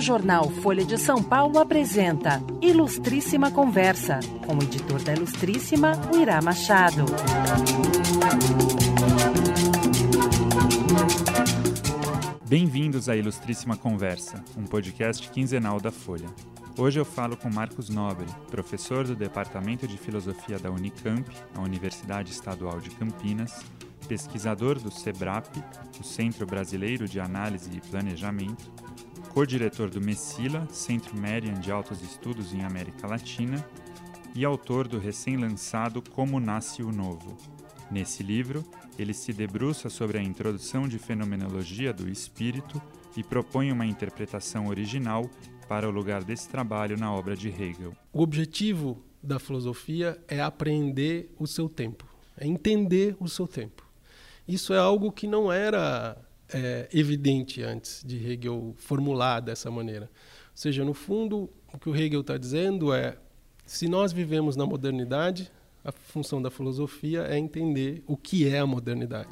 O jornal Folha de São Paulo apresenta Ilustríssima Conversa, com o editor da Ilustríssima, o Irá Machado. Bem-vindos à Ilustríssima Conversa, um podcast quinzenal da Folha. Hoje eu falo com Marcos Nobre, professor do Departamento de Filosofia da Unicamp, a Universidade Estadual de Campinas, pesquisador do SEBRAP, o Centro Brasileiro de Análise e Planejamento, co-diretor do MESSILA, Centro Merian de Altos Estudos em América Latina, e autor do recém-lançado Como Nasce o Novo. Nesse livro, ele se debruça sobre a introdução de fenomenologia do espírito e propõe uma interpretação original para o lugar desse trabalho na obra de Hegel. O objetivo da filosofia é aprender o seu tempo, é entender o seu tempo. Isso é algo que não era é, evidente antes de Hegel formular dessa maneira. Ou seja, no fundo, o que o Hegel está dizendo é: se nós vivemos na modernidade, a função da filosofia é entender o que é a modernidade.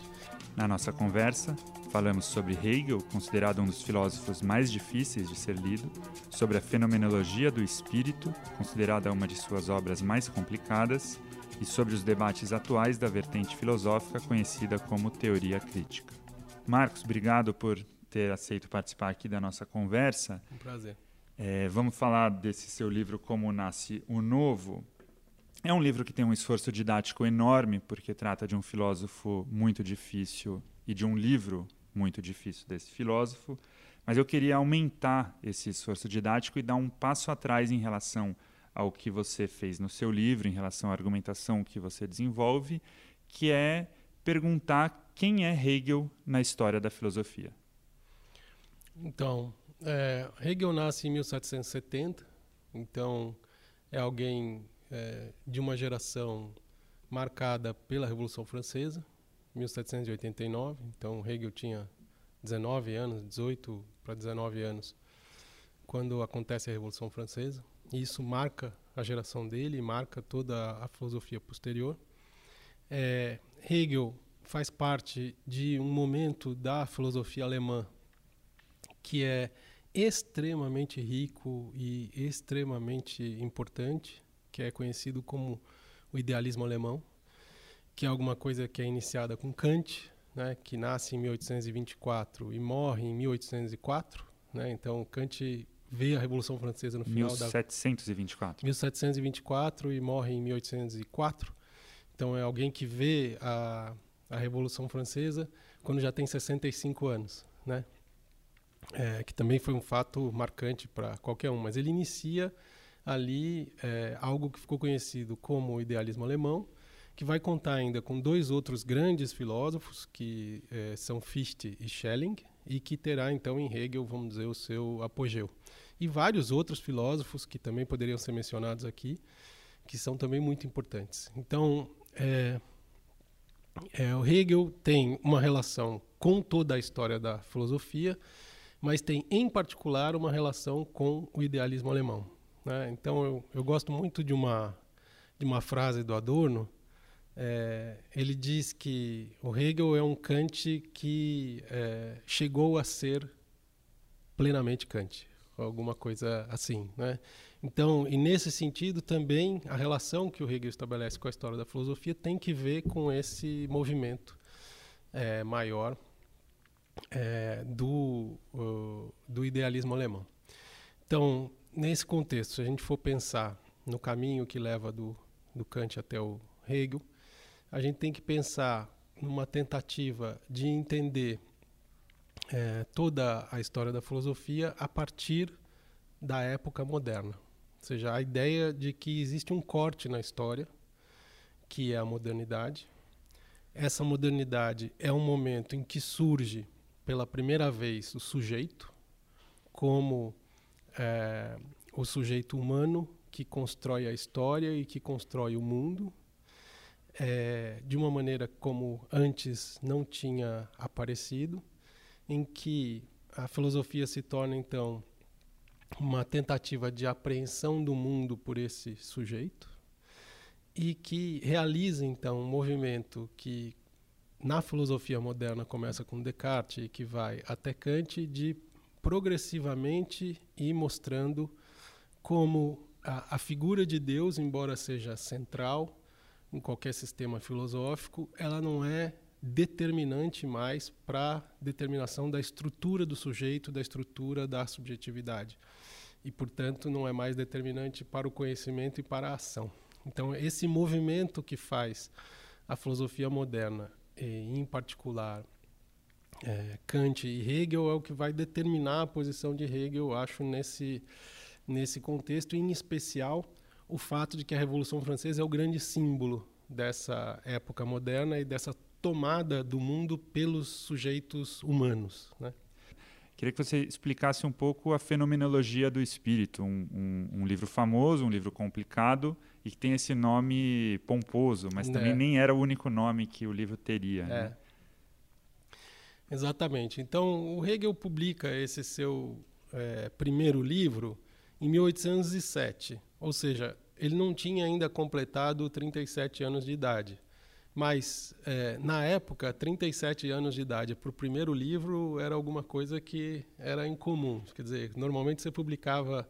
Na nossa conversa, falamos sobre Hegel, considerado um dos filósofos mais difíceis de ser lido, sobre a fenomenologia do espírito, considerada uma de suas obras mais complicadas, e sobre os debates atuais da vertente filosófica conhecida como teoria crítica. Marcos, obrigado por ter aceito participar aqui da nossa conversa. Um prazer. É, vamos falar desse seu livro Como Nasce o Novo. É um livro que tem um esforço didático enorme, porque trata de um filósofo muito difícil e de um livro muito difícil desse filósofo. Mas eu queria aumentar esse esforço didático e dar um passo atrás em relação ao que você fez no seu livro, em relação à argumentação que você desenvolve, que é perguntar quem é Hegel na história da filosofia. Então, é, Hegel nasce em 1770, então é alguém é, de uma geração marcada pela Revolução Francesa, 1789. Então Hegel tinha 19 anos, 18 para 19 anos, quando acontece a Revolução Francesa. E isso marca a geração dele, marca toda a filosofia posterior. É, Hegel faz parte de um momento da filosofia alemã que é extremamente rico e extremamente importante, que é conhecido como o idealismo alemão, que é alguma coisa que é iniciada com Kant, né, que nasce em 1824 e morre em 1804. Né, então, Kant vê a Revolução Francesa no final 1724. da 1724 e morre em 1804. Então é alguém que vê a, a Revolução Francesa quando já tem 65 anos, né? É, que também foi um fato marcante para qualquer um. Mas ele inicia ali é, algo que ficou conhecido como o idealismo alemão, que vai contar ainda com dois outros grandes filósofos, que é, são Fichte e Schelling, e que terá então em Hegel, vamos dizer, o seu apogeu. E vários outros filósofos que também poderiam ser mencionados aqui, que são também muito importantes. Então, é, é, o Hegel tem uma relação com toda a história da filosofia, mas tem em particular uma relação com o idealismo alemão. Né? Então, eu, eu gosto muito de uma, de uma frase do Adorno, é, ele diz que o Hegel é um Kant que é, chegou a ser plenamente Kant, alguma coisa assim, né? Então, e nesse sentido também a relação que o Hegel estabelece com a história da filosofia tem que ver com esse movimento é, maior é, do, do idealismo alemão. Então, nesse contexto, se a gente for pensar no caminho que leva do, do Kant até o Hegel, a gente tem que pensar numa tentativa de entender é, toda a história da filosofia a partir da época moderna. Ou seja, a ideia de que existe um corte na história, que é a modernidade. Essa modernidade é um momento em que surge pela primeira vez o sujeito, como é, o sujeito humano que constrói a história e que constrói o mundo é, de uma maneira como antes não tinha aparecido, em que a filosofia se torna então uma tentativa de apreensão do mundo por esse sujeito e que realiza então um movimento que na filosofia moderna começa com Descartes e que vai até Kant de progressivamente ir mostrando como a, a figura de Deus, embora seja central em qualquer sistema filosófico, ela não é determinante mais para determinação da estrutura do sujeito, da estrutura da subjetividade. E, portanto, não é mais determinante para o conhecimento e para a ação. Então, esse movimento que faz a filosofia moderna, em particular é, Kant e Hegel, é o que vai determinar a posição de Hegel, eu acho, nesse, nesse contexto, em especial o fato de que a Revolução Francesa é o grande símbolo dessa época moderna e dessa tomada do mundo pelos sujeitos humanos. Né? Queria que você explicasse um pouco a fenomenologia do espírito, um, um, um, livro famoso, um livro complicado e que tem esse nome pomposo, mas também é. nem era o único nome que o livro teria. Né? É. Né? Exatamente. Então, o Hegel publica esse seu é, primeiro livro em 1807, ou seja, ele não tinha ainda completado 37 anos de idade. Mas, é, na época, 37 anos de idade para o primeiro livro era alguma coisa que era incomum. Quer dizer, normalmente você publicava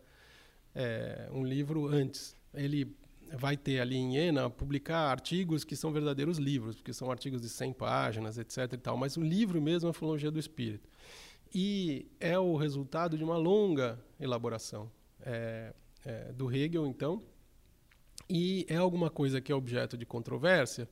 é, um livro antes. Ele vai ter ali em Iena publicar artigos que são verdadeiros livros, porque são artigos de 100 páginas, etc. E tal. Mas o livro mesmo é a Filologia do Espírito. E é o resultado de uma longa elaboração é, é do Hegel, então, e é alguma coisa que é objeto de controvérsia,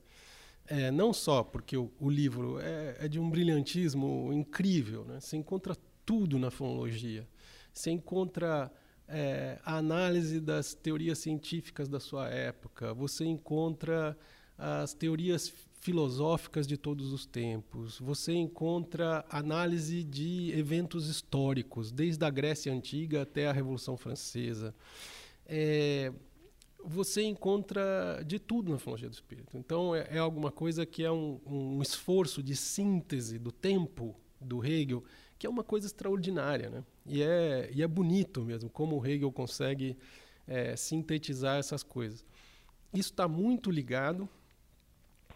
é, não só porque o, o livro é, é, de um brilhantismo incrível, né? você encontra tudo na fonologia, você encontra é, a análise das teorias científicas da sua época, você encontra as teorias filosóficas de todos os tempos, você encontra análise de eventos históricos, desde a Grécia Antiga até a Revolução Francesa. É, você encontra de tudo na filosofia do espírito. Então, é, é alguma coisa que é um, um, esforço de síntese do tempo do Hegel, que é uma coisa extraordinária. Né? E, é, e é bonito mesmo como o Hegel consegue é, sintetizar essas coisas. Isso está muito ligado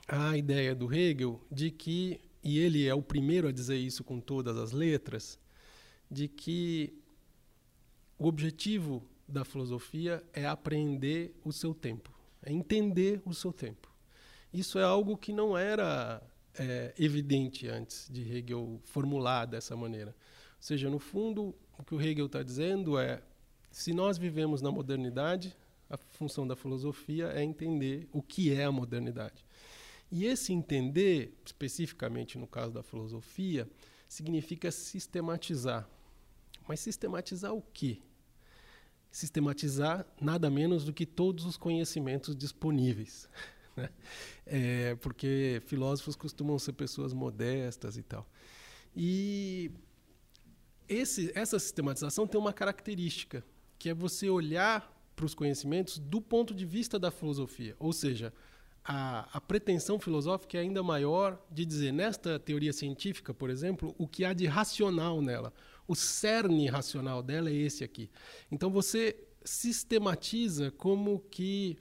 à ideia do Hegel de que, e ele é o primeiro a dizer isso com todas as letras, de que o objetivo da filosofia é aprender o seu tempo, é entender o seu tempo. Isso é algo que não era é, evidente antes de Hegel formular dessa maneira. Ou seja, no fundo, o que o Hegel está dizendo é: se nós vivemos na modernidade, a função da filosofia é entender o que é a modernidade. E esse entender, especificamente no caso da filosofia, significa sistematizar. Mas sistematizar o quê? Sistematizar nada menos do que todos os conhecimentos disponíveis. Né? É, porque filósofos costumam ser pessoas modestas e tal. E esse, essa sistematização tem uma característica, que é você olhar para os conhecimentos do ponto de vista da filosofia. Ou seja, a, a, pretensão filosófica é ainda maior de dizer, nesta teoria científica, por exemplo, o que há de racional nela, o cerne racional dela é esse aqui. Então você sistematiza como que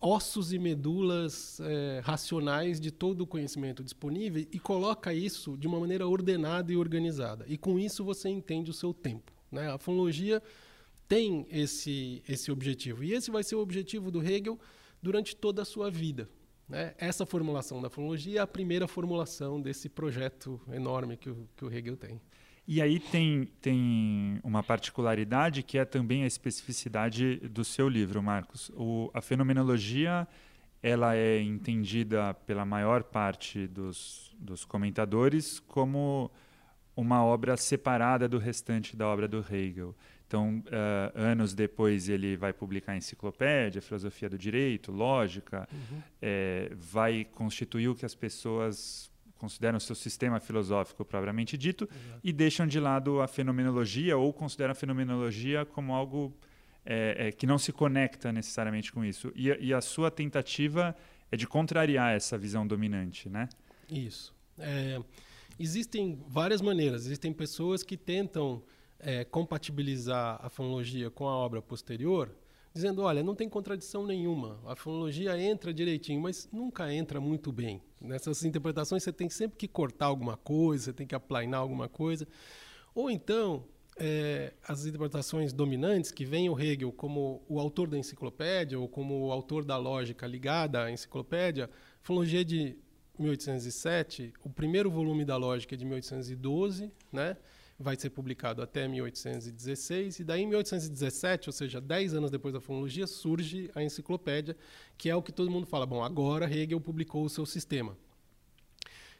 ossos e medulas é, racionais de todo o conhecimento disponível e coloca isso de uma maneira ordenada e organizada. E com isso você entende o seu tempo. Né? A fonologia tem esse, esse objetivo. E esse vai ser o objetivo do Hegel durante toda a sua vida. Né? Essa formulação da fonologia é a primeira formulação desse projeto enorme que o, que o Hegel tem. E aí tem, tem uma particularidade que é também a especificidade do seu livro, Marcos. O, a fenomenologia ela é entendida pela maior parte dos, dos comentadores como uma obra separada do restante da obra do Hegel. Então, uh, anos depois, ele vai publicar a enciclopédia, filosofia do direito, lógica, uhum. é, vai constituir o que as pessoas consideram o seu sistema filosófico propriamente dito Exato. e deixam de lado a fenomenologia ou consideram a fenomenologia como algo é, é, que não se conecta necessariamente com isso. E, e, a sua tentativa é de contrariar essa visão dominante, né? Isso. É, existem várias maneiras. Existem pessoas que tentam é, compatibilizar a fonologia com a obra posterior dizendo, olha, não tem contradição nenhuma, a fonologia entra direitinho, mas nunca entra muito bem. Nessas interpretações você tem sempre que cortar alguma coisa, você tem que aplainar alguma coisa. Ou então, é, as interpretações dominantes, que vem o Hegel como o autor da enciclopédia ou como o autor da lógica ligada à enciclopédia, fonologia é de 1807, o primeiro volume da lógica é de 1812, né? Vai ser publicado até 1816, e daí em 1817, ou seja, 10 anos depois da fonologia, surge a enciclopédia, que é o que todo mundo fala, bom, agora Hegel publicou o seu sistema.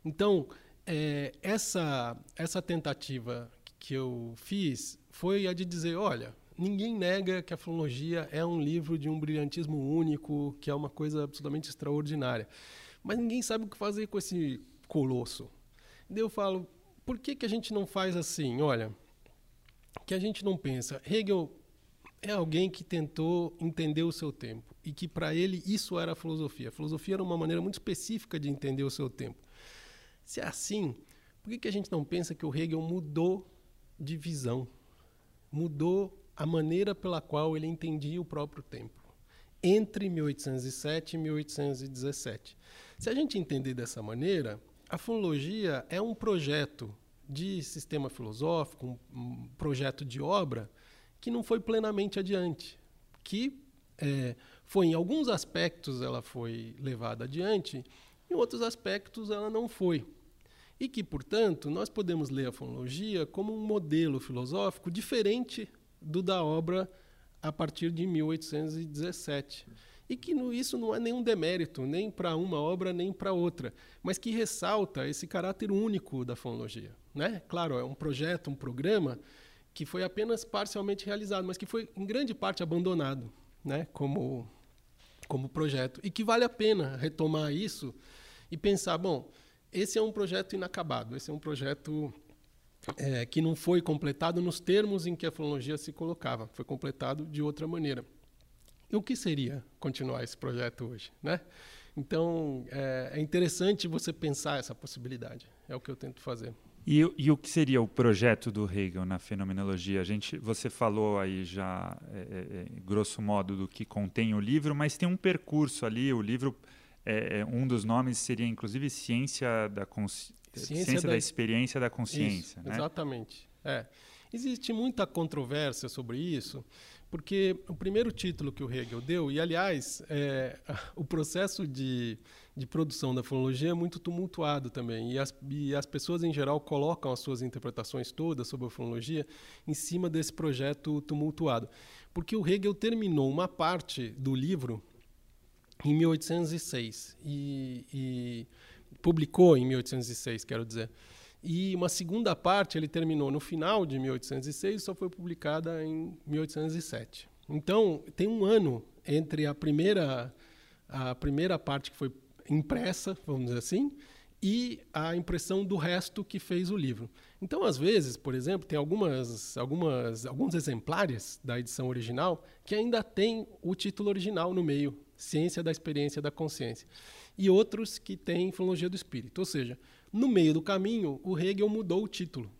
Então, é, essa, essa tentativa que eu fiz foi a de dizer, olha, ninguém nega que a fonologia é um livro de um brilhantismo único, que é uma coisa absolutamente extraordinária. Mas ninguém sabe o que fazer com esse colosso. Daí eu falo, por que, que a gente não faz assim? Olha, que a gente não pensa. Hegel é alguém que tentou entender o seu tempo e que para ele isso era a filosofia. A filosofia era uma maneira muito específica de entender o seu tempo. Se é assim, por que, que a gente não pensa que o Hegel mudou de visão? Mudou a maneira pela qual ele entendia o próprio tempo entre 1807 e 1817. Se a gente entender dessa maneira, a fonologia é um projeto de sistema filosófico, um, projeto de obra que não foi plenamente adiante, que é, foi em alguns aspectos ela foi levada adiante, em outros aspectos ela não foi. E que, portanto, nós podemos ler a fonologia como um modelo filosófico diferente do da obra a partir de 1817 e que no, isso não é nenhum demérito, nem para uma obra, nem para outra, mas que ressalta esse caráter único da fonologia. Né? Claro, é um projeto, um programa que foi apenas parcialmente realizado, mas que foi em grande parte abandonado né? como, como projeto. E que vale a pena retomar isso e pensar, bom, esse é um projeto inacabado, esse é um projeto é, que não foi completado nos termos em que a fonologia se colocava, foi completado de outra maneira. E o que seria continuar esse projeto hoje, né? Então, é, é interessante você pensar essa possibilidade. É o que eu tento fazer. E, e, o que seria o projeto do Hegel na fenomenologia? A gente, você falou aí já, é, é, é grosso modo, do que contém o livro, mas tem um percurso ali. O livro, é, é um dos nomes seria inclusive ciência da consciência, ciência, da... da... experiência da consciência. Isso, né? Exatamente. É. Existe muita controvérsia sobre isso, porque o primeiro título que o Hegel deu, e aliás, é, o processo de, de produção da fonologia é muito tumultuado também, e as, e as pessoas em geral colocam as suas interpretações todas sobre a fonologia em cima desse projeto tumultuado. Porque o Hegel terminou uma parte do livro em 1806 e, e publicou em 1806, quero dizer. E uma segunda parte ele terminou no final de 1806 e só foi publicada em 1807. Então, tem um ano entre a primeira, a primeira parte que foi impressa, vamos dizer assim, e a impressão do resto que fez o livro. Então, às vezes, por exemplo, tem algumas, algumas, alguns exemplares da edição original que ainda tem o título original no meio, Ciência da Experiência da Consciência, e outros que têm Filologia do Espírito. Ou seja, no meio do caminho, o Hegel mudou o título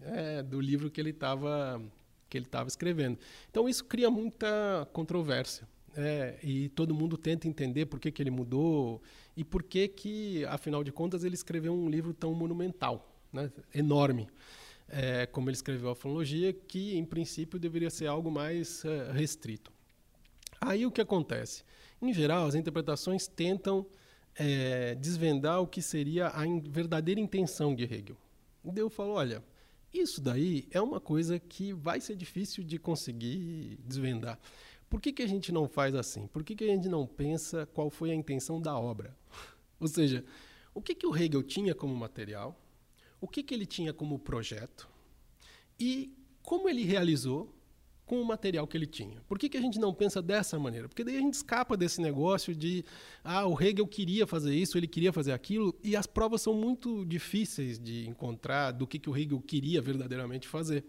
é, do livro que ele estava que ele estava escrevendo. Então isso cria muita controvérsia. É, e todo mundo tenta entender por que, que ele mudou e por que, que, afinal de contas, ele escreveu um livro tão monumental, né, enorme, é, como ele escreveu a fonologia, que em princípio deveria ser algo mais é, restrito. Aí o que acontece? Em geral, as interpretações tentam é, desvendar o que seria a in verdadeira intenção de Hegel. E eu falo, olha, isso daí é uma coisa que vai ser difícil de conseguir desvendar. Por que, que a gente não faz assim? Por que, que a gente não pensa qual foi a intenção da obra? Ou seja, o que, que o Hegel tinha como material, o que, que ele tinha como projeto e como ele realizou com o material que ele tinha. Por que, que a gente não pensa dessa maneira? Porque daí a gente escapa desse negócio de ah, o Hegel queria fazer isso, ele queria fazer aquilo, e as provas são muito difíceis de encontrar do que, que o Hegel queria verdadeiramente fazer.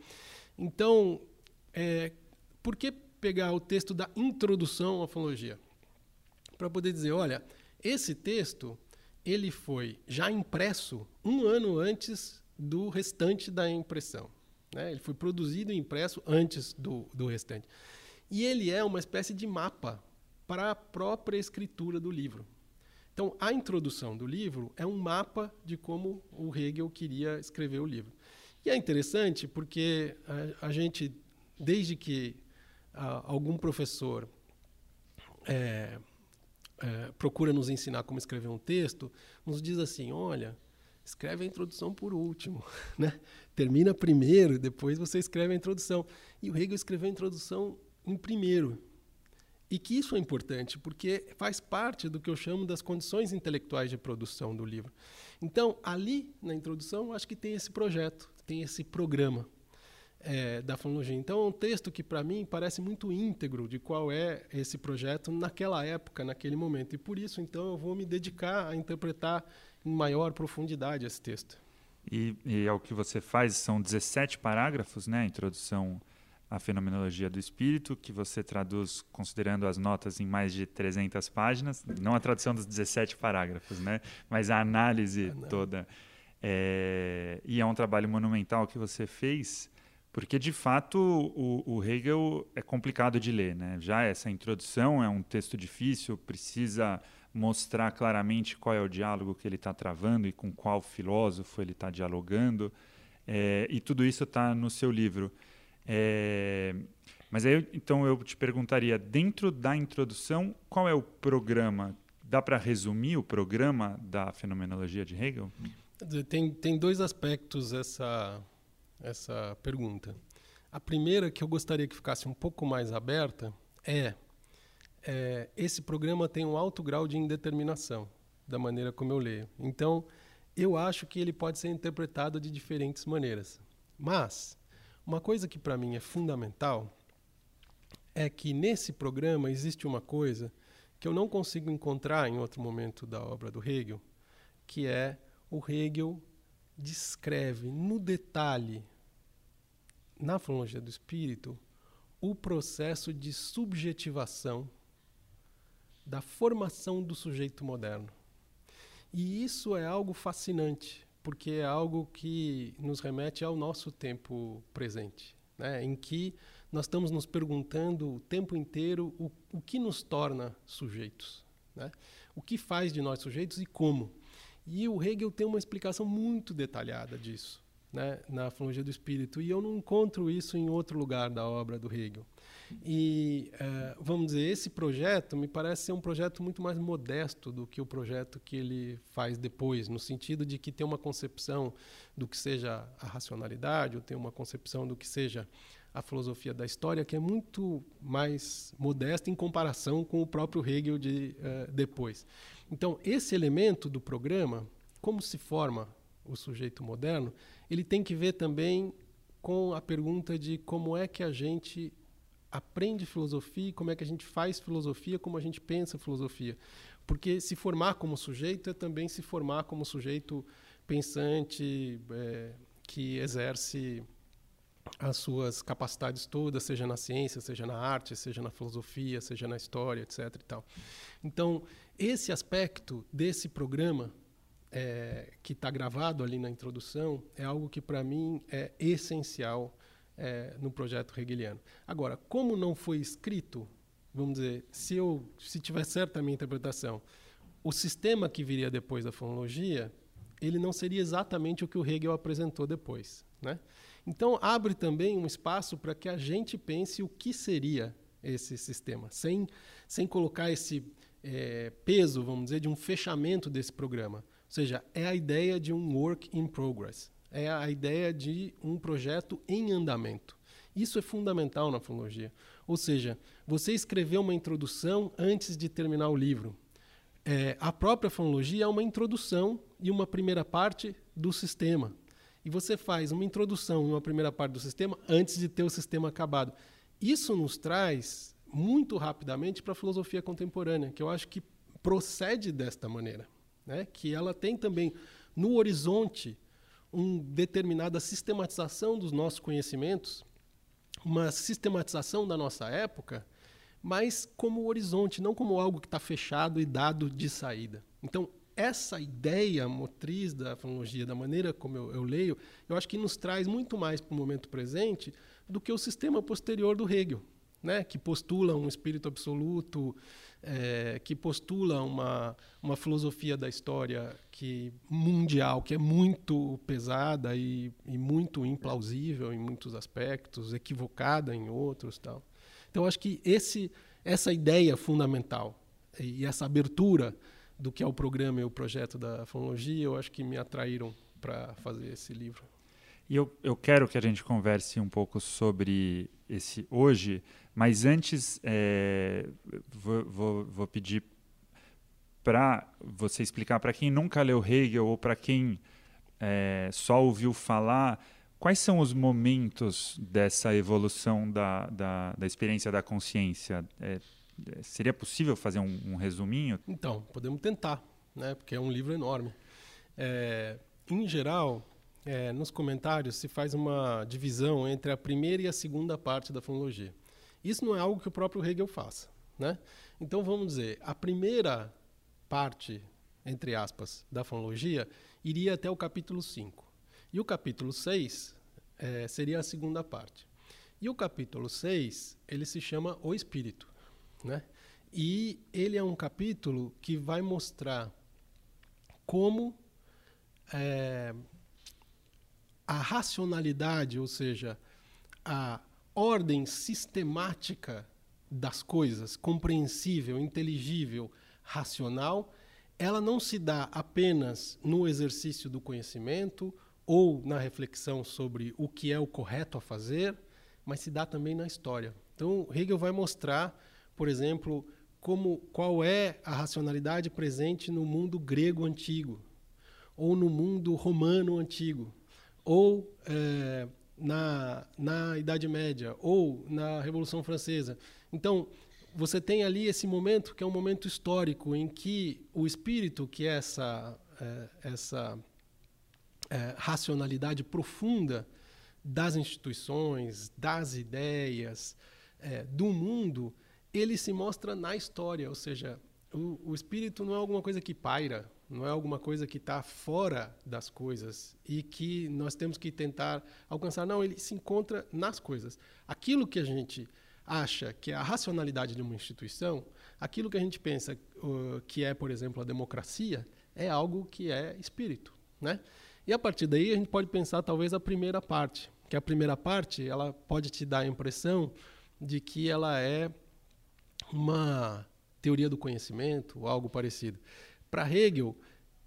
Então, é, por que pegar o texto da introdução à fonologia? Para poder dizer, olha, esse texto ele foi já impresso um ano antes do restante da impressão. Né? Ele foi produzido e impresso antes do, do restante. E ele é uma espécie de mapa para a própria escritura do livro. Então, a introdução do livro é um mapa de como o Hegel queria escrever o livro. E é interessante porque a, a gente, desde que a, algum professor é, é, procura nos ensinar como escrever um texto, nos diz assim: olha, escreve a introdução por último, né? Termina primeiro, depois você escreve a introdução. E o Hegel escreveu a introdução em primeiro. E que isso é importante, porque faz parte do que eu chamo das condições intelectuais de produção do livro. Então, ali na introdução, acho que tem esse projeto, tem esse programa é, da fonologia. Então, é um texto que, para mim, parece muito íntegro de qual é esse projeto naquela época, naquele momento. E por isso, então, eu vou me dedicar a interpretar em maior profundidade esse texto. E, e é o que você faz, são 17 parágrafos, né? A introdução à fenomenologia do espírito, que você traduz considerando as notas em mais de 300 páginas, não a tradução dos 17 parágrafos, né? Mas a análise toda. É, e é um trabalho monumental que você fez porque, de fato, o, o, Hegel é complicado de ler. Né? Já essa introdução é um texto difícil, precisa mostrar claramente qual é o diálogo que ele está travando e com qual filósofo ele está dialogando. É, e tudo isso está no seu livro. É, mas aí, então, eu te perguntaria, dentro da introdução, qual é o programa? Dá para resumir o programa da fenomenologia de Hegel? Tem, tem dois aspectos essa essa pergunta. A primeira que eu gostaria que ficasse um pouco mais aberta é, é esse programa tem um alto grau de indeterminação da maneira como eu leio. Então, eu acho que ele pode ser interpretado de diferentes maneiras. Mas uma coisa que para mim é fundamental é que nesse programa existe uma coisa que eu não consigo encontrar em outro momento da obra do Hegel, que é o Hegel descreve no detalhe, na fonologia do espírito, o processo de subjetivação da formação do sujeito moderno. E isso é algo fascinante, porque é algo que nos remete ao nosso tempo presente, né? em que nós estamos nos perguntando o tempo inteiro o, o que nos torna sujeitos, né? o que faz de nós sujeitos e como. E o Hegel tem uma explicação muito detalhada disso, né, na Filologia do Espírito, e eu não encontro isso em outro lugar da obra do Hegel. E, uh, vamos dizer, esse projeto me parece ser um projeto muito mais modesto do que o projeto que ele faz depois, no sentido de que tem uma concepção do que seja a racionalidade, ou tem uma concepção do que seja a filosofia da história, que é muito mais modesta em comparação com o próprio Hegel de uh, depois. Então, esse elemento do programa, como se forma o sujeito moderno, ele tem que ver também com a pergunta de como é que a gente aprende filosofia, como é que a gente faz filosofia, como a gente pensa filosofia. Porque se formar como sujeito é também se formar como sujeito pensante, é, que exerce as suas capacidades todas, seja na ciência, seja na arte, seja na filosofia, seja na história, etc. E tal. Então, esse aspecto desse programa é, que está gravado ali na introdução é algo que para mim é essencial é, no projeto hegeliano. Agora, como não foi escrito, vamos dizer, se eu se tiver certa a minha interpretação, o sistema que viria depois da fonologia, ele não seria exatamente o que o Hegel apresentou depois, né? Então abre também um espaço para que a gente pense o que seria esse sistema, sem sem colocar esse é, peso, vamos dizer, de um fechamento desse programa. Ou seja, é a ideia de um work in progress, é a ideia de um projeto em andamento. Isso é fundamental na fonologia. Ou seja, você escreveu uma introdução antes de terminar o livro. É, a própria fonologia é uma introdução e uma primeira parte do sistema. E você faz uma introdução e uma primeira parte do sistema antes de ter o sistema acabado. Isso nos traz muito rapidamente para a filosofia contemporânea, que eu acho que procede desta maneira, né? que ela tem também no horizonte uma determinada sistematização dos nossos conhecimentos, uma sistematização da nossa época, mas como horizonte, não como algo que está fechado e dado de saída. Então, essa ideia motriz da fonologia, da maneira como eu, eu leio, eu acho que nos traz muito mais para o momento presente do que o sistema posterior do Hegel né, que postula um espírito absoluto é, que postula uma, uma filosofia da história que mundial, que é muito pesada e, e muito implausível em muitos aspectos, equivocada em outros, tal. Então acho que esse essa ideia fundamental e essa abertura do que é o programa e o projeto da fonologia, eu acho que me atraíram para fazer esse livro. E eu, eu quero que a gente converse um pouco sobre esse hoje, mas antes é, vou, vou, vou pedir para você explicar para quem nunca leu Hegel ou para quem é, só ouviu falar, quais são os momentos dessa evolução da, da, da experiência da consciência? É, seria possível fazer um, um, resuminho? Então, podemos tentar, né? porque é um livro enorme. É, em geral, é, nos comentários se faz uma divisão entre a primeira e a segunda parte da fonologia. Isso não é algo que o próprio Hegel faça. Né? Então vamos dizer, a primeira parte, entre aspas, da fonologia iria até o capítulo 5. E o capítulo 6 é, seria a segunda parte. E o capítulo 6, ele se chama O Espírito. Né? E ele é um capítulo que vai mostrar como é, a racionalidade, ou seja, a ordem sistemática das coisas, compreensível, inteligível, racional, ela não se dá apenas no exercício do conhecimento ou na reflexão sobre o que é o correto a fazer, mas se dá também na história. Então, Hegel vai mostrar, por exemplo, como qual é a racionalidade presente no mundo grego antigo ou no mundo romano antigo ou é, na, na Idade Média, ou na Revolução Francesa. Então, você tem ali esse momento que é um momento histórico em que o espírito, que é essa, é, essa é, racionalidade profunda das instituições, das ideias, é, do mundo, ele se mostra na história, ou seja, o, o espírito não é alguma coisa que paira não é alguma coisa que está fora das coisas e que nós temos que tentar alcançar. Não, ele se encontra nas coisas. Aquilo que a gente acha que é a racionalidade de uma instituição, aquilo que a gente pensa uh, que é, por exemplo, a democracia, é algo que é espírito, né? E a partir daí a gente pode pensar talvez a primeira parte, que a primeira parte ela pode te dar a impressão de que ela é uma teoria do conhecimento ou algo parecido. Para Hegel,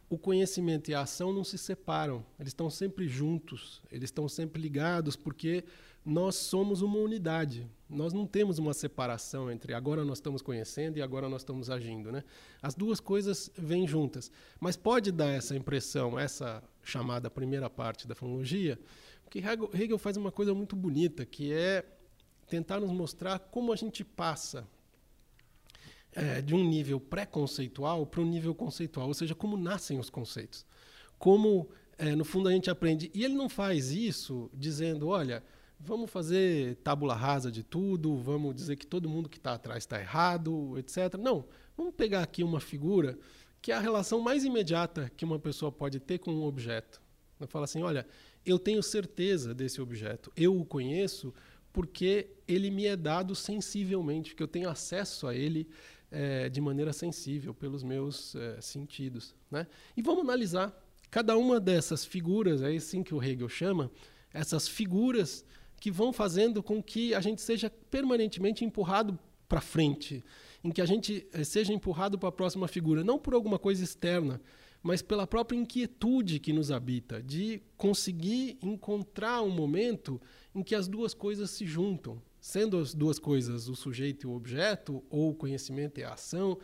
o conhecimento e a ação não se separam, eles estão sempre juntos, eles estão sempre ligados, porque nós somos uma unidade. Nós não temos uma separação entre agora nós estamos conhecendo e agora nós estamos agindo. Né? As duas coisas vêm juntas. Mas pode dar essa impressão, essa chamada primeira parte da fonologia, porque Hegel faz uma coisa muito bonita, que é tentar nos mostrar como a gente passa é, de um nível pré-conceitual para um nível conceitual, ou seja, como nascem os conceitos. Como, é, no fundo, a gente aprende. E ele não faz isso dizendo, olha, vamos fazer tábula rasa de tudo, vamos dizer que todo mundo que está atrás está errado, etc. Não, vamos pegar aqui uma figura que é a relação mais imediata que uma pessoa pode ter com um objeto. Ela fala assim, olha, eu tenho certeza desse objeto, eu o conheço porque ele me é dado sensivelmente, que eu tenho acesso a ele é, de maneira sensível pelos meus é, sentidos. Né? E vamos analisar cada uma dessas figuras, é assim que o Hegel chama, essas figuras que vão fazendo com que a gente seja permanentemente empurrado para frente, em que a gente é, seja empurrado para a próxima figura, não por alguma coisa externa, mas pela própria inquietude que nos habita, de conseguir encontrar um momento em que as duas coisas se juntam sendo as duas coisas o sujeito e o objeto, ou o conhecimento e a ação,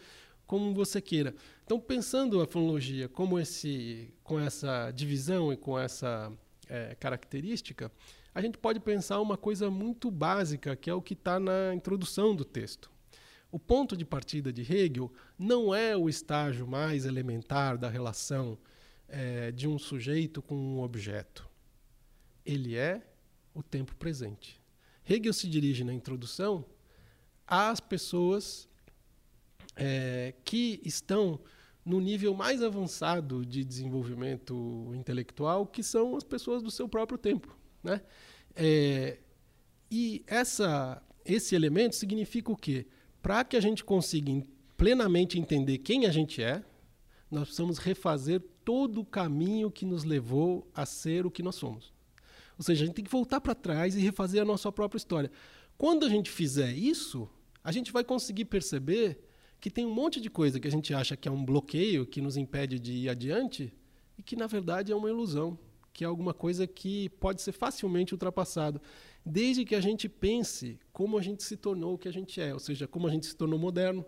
como você queira. Então, pensando a fonologia como esse, com essa divisão e com essa é, característica, a gente pode pensar uma coisa muito básica, que é o que está na introdução do texto. O ponto de partida de Hegel não é o estágio mais elementar da relação é, de um sujeito com um objeto. Ele é o tempo presente. Hegel se dirige na introdução às pessoas é, que estão no nível mais avançado de desenvolvimento intelectual, que são as pessoas do seu próprio tempo. Né? É, e essa, esse elemento significa o quê? Para que a gente consiga plenamente entender quem a gente é, nós precisamos refazer todo o caminho que nos levou a ser o que nós somos. Ou seja, a gente tem que voltar para trás e refazer a nossa própria história. Quando a gente fizer isso, a gente vai conseguir perceber que tem um monte de coisa que a gente acha que é um bloqueio, que nos impede de ir adiante, e que na verdade é uma ilusão, que é alguma coisa que pode ser facilmente ultrapassado, desde que a gente pense como a gente se tornou o que a gente é, ou seja, como a gente se tornou moderno,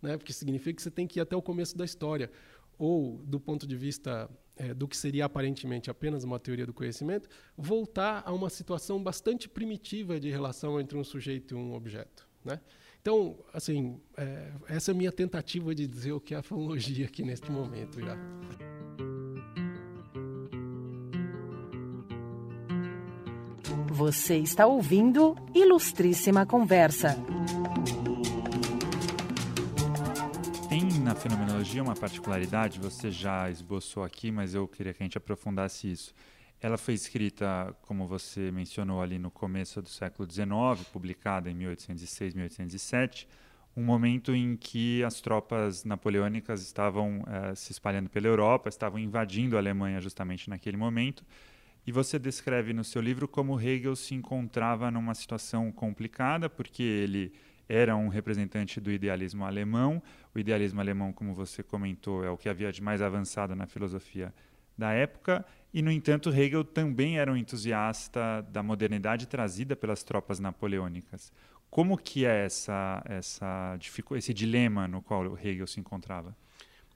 né? porque significa que você tem que ir até o começo da história, ou do ponto de vista é, do que seria aparentemente apenas uma teoria do conhecimento, voltar a uma situação bastante primitiva de relação entre um sujeito e um objeto. Né? Então, assim, é, essa é a minha tentativa de dizer o que é a fonologia aqui neste momento já. Você está ouvindo Ilustríssima Conversa. Na fenomenologia uma particularidade, você já esboçou aqui, mas eu queria que a gente aprofundasse isso. Ela foi escrita, como você mencionou ali no começo do século XIX, publicada em 1806, 1807, um momento em que as tropas napoleônicas estavam eh, se espalhando pela Europa, estavam invadindo a Alemanha justamente naquele momento. E você descreve no seu livro como Hegel se encontrava numa situação complicada, porque ele era um representante do idealismo alemão. O idealismo alemão, como você comentou, é o que havia de mais avançado na filosofia da época, e, no entanto, Hegel também era um entusiasta da modernidade trazida pelas tropas napoleônicas. Como que é essa, essa, esse dilema no qual Hegel se encontrava?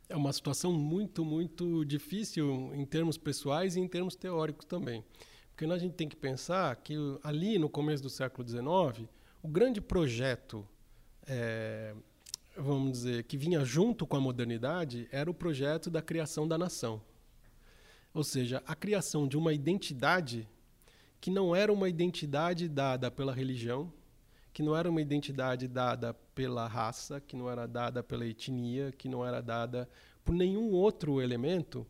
É uma situação muito, muito difícil em termos pessoais e em termos teóricos também. Porque a gente tem que pensar que ali no começo do século XIX, o grande projeto, é, vamos dizer, que vinha junto com a modernidade era o projeto da criação da nação. Ou seja, a criação de uma identidade que não era uma identidade dada pela religião, que não era uma identidade dada pela raça, que não era dada pela etnia, que não era dada por nenhum outro elemento